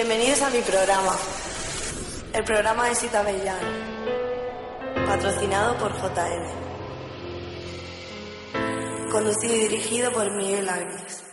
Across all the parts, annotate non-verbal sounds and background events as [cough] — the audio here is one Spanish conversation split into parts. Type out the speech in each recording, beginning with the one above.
Bienvenidos a mi programa, el programa de Sita Bellán, patrocinado por JM, conducido y dirigido por Miguel Agnes.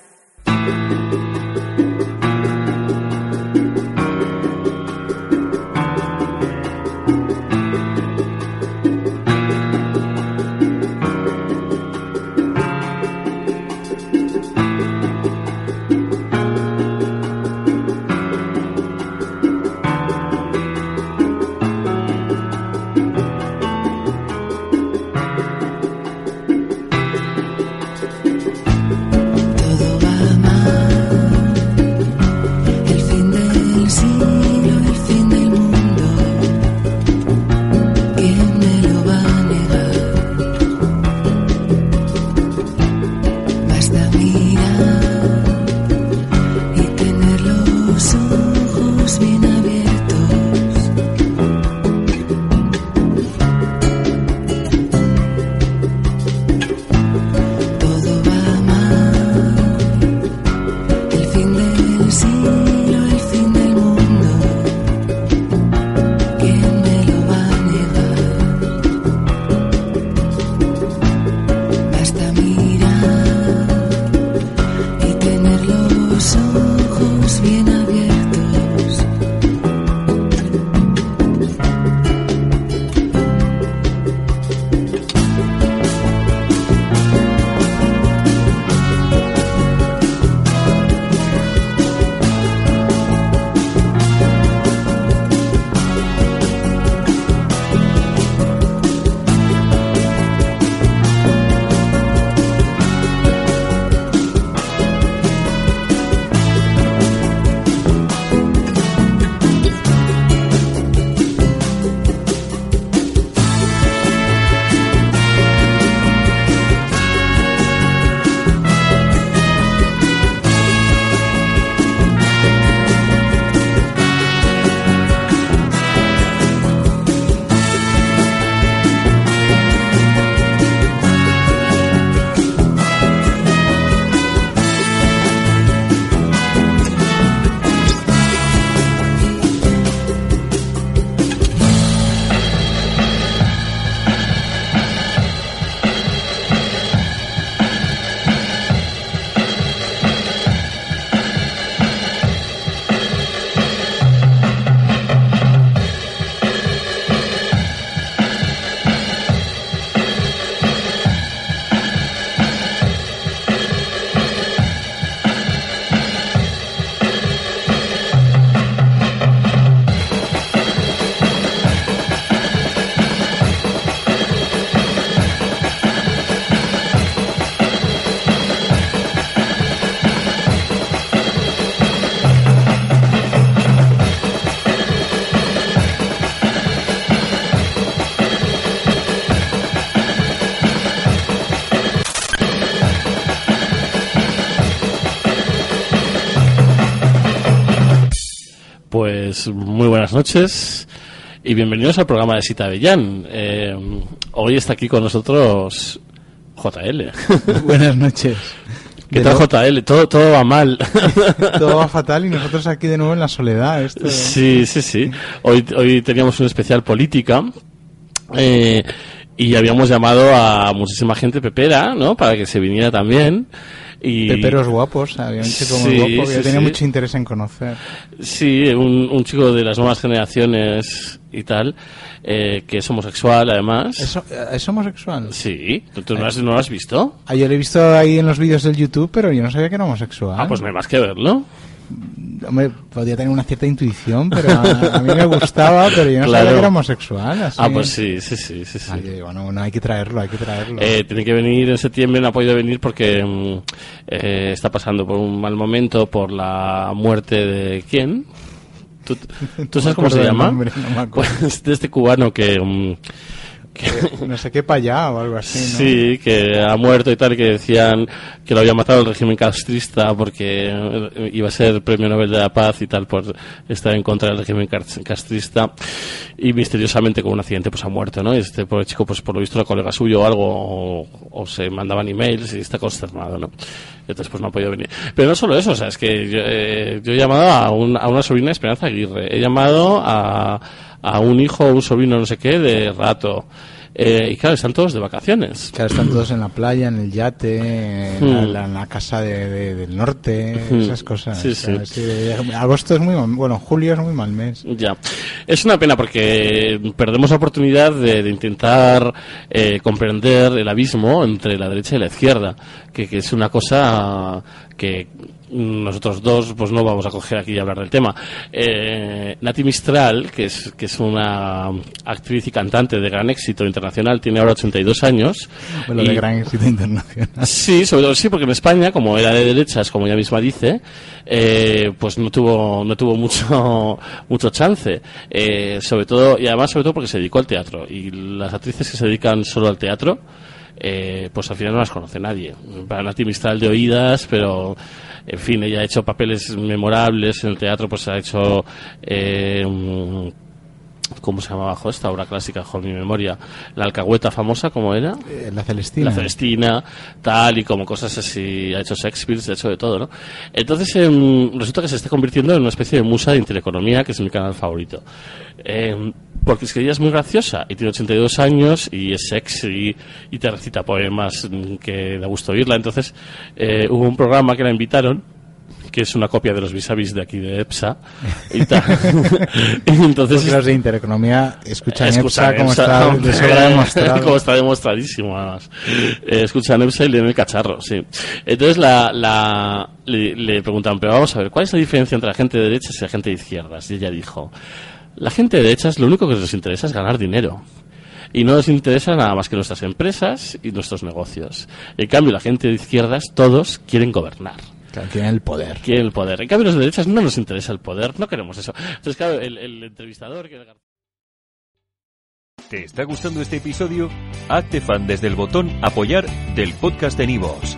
Pues muy buenas noches y bienvenidos al programa de Sita Avellán. Eh, hoy está aquí con nosotros JL. [laughs] Buenas noches. ¿Qué tal JL? Todo, todo va mal. [laughs] Todo va fatal y [laughs] nosotros aquí de nuevo en la soledad. Esto... Sí, sí, sí. Hoy, hoy teníamos un especial política eh, y habíamos llamado a muchísima gente pepera, ¿no? Para que se viniera también. Y, Peperos guapos, había un chico muy Sí, guapo que sí, tenía sí. mucho interés en conocer. Sí, un, un chico de las nuevas generaciones y tal, eh, que es homosexual además. ¿Es, es homosexual? Sí, ¿tú, tú no, has, no lo has visto? Ah, yo lo he visto ahí en los vídeos del YouTube, pero yo no sabía que era homosexual. Ah, pues no hay más que verlo. Hombre, podía tener una cierta intuición, pero a, a mí me gustaba, pero yo no Claro. sabía que era homosexual. así. Ah, pues sí, sí, sí, sí. sí. Digo, no, no, hay que traerlo, hay que traerlo. Eh, tiene que venir en septiembre, no ha podido venir porque mm, eh, está pasando por un mal momento por la muerte de quién. ¿Tú, tú [laughs] sabes cómo se llama? nombre, no me [laughs] acuerdo. Pues de este cubano que, mm, [laughs] no sé qué allá o algo así, ¿no? sí, que ha muerto y tal, que decían que lo había matado el régimen castrista porque iba a ser premio Nobel de la Paz y tal por estar en contra del régimen cas- castrista y misteriosamente con un accidente pues ha muerto, ¿no? Este pobre chico pues por lo visto era colega suyo o algo o, o se mandaban emails y está consternado, ¿no? Entonces pues no ha podido venir. Pero no solo eso, o sea, es que yo, eh, yo he llamado a, un- a una sobrina de Esperanza Aguirre, he llamado a, a un hijo o un sobrino no sé qué de rato. Eh, y claro, están todos de vacaciones. Claro, están todos en la playa, en el yate, en, Hmm. la, en la casa de, de- del norte, Hmm. esas cosas. Sí, sí. sí, agosto es muy mal, bueno, julio es muy mal mes. Ya. Es una pena porque perdemos la oportunidad de, de intentar eh, comprender el abismo entre la derecha y la izquierda, que, que es una cosa que nosotros dos pues no vamos a coger aquí y hablar del tema. Eh, Nati Mistral, que es, que es una actriz y cantante de gran éxito internacional, tiene ahora 82 años. Bueno, y- de gran éxito internacional. Sí, sobre todo sí, porque en España, como era de derechas, como ella misma dice, eh, pues no tuvo no tuvo mucho [laughs] mucho chance. Eh, sobre todo y además sobre todo porque se dedicó al teatro y las actrices que se dedican solo al teatro, eh, pues al final no las conoce nadie. Para Nati Mistral de oídas, pero en fin, ella ha hecho papeles memorables en el teatro, pues ha hecho eh, mm, ¿Cómo se llamaba bajo esta obra clásica, bajo mi memoria? La alcahueta famosa, ¿cómo era? Eh, La Celestina. La Celestina, tal y como cosas así, ha hecho Shakespeare, ha hecho de todo, ¿no? Entonces em, resulta que se está convirtiendo en una especie de musa de intereconomía, que es mi canal favorito. Em, porque es que ella es muy graciosa y tiene 82 años y es sexy y te recita poemas que da gusto oírla. Entonces eh, hubo un programa que la invitaron que es una copia de los vis de aquí de EPSA y tal. [laughs] [laughs] Entonces Porque los de Intereconomía escuchan Escuchan EPSA como EPSA, está demostrado. [laughs] como está demostradísimo, además. Eh, escuchan EPSA y leen el cacharro, sí. Entonces la, la, le, le preguntan, pero vamos a ver, ¿cuál es la diferencia entre la gente de derechas y la gente de izquierdas? Y ella dijo, la gente de derechas lo único que les interesa es ganar dinero. Y no les interesa nada más que nuestras empresas y nuestros negocios. En cambio, la gente de izquierdas, todos quieren gobernar Claro, tienen el poder. quieren el poder. En cambio, los de derechas no nos interesa el poder, no queremos eso. Entonces, claro, el, el entrevistador que ¿Te está gustando este episodio? Hazte fan desde el botón Apoyar del podcast de Nivos.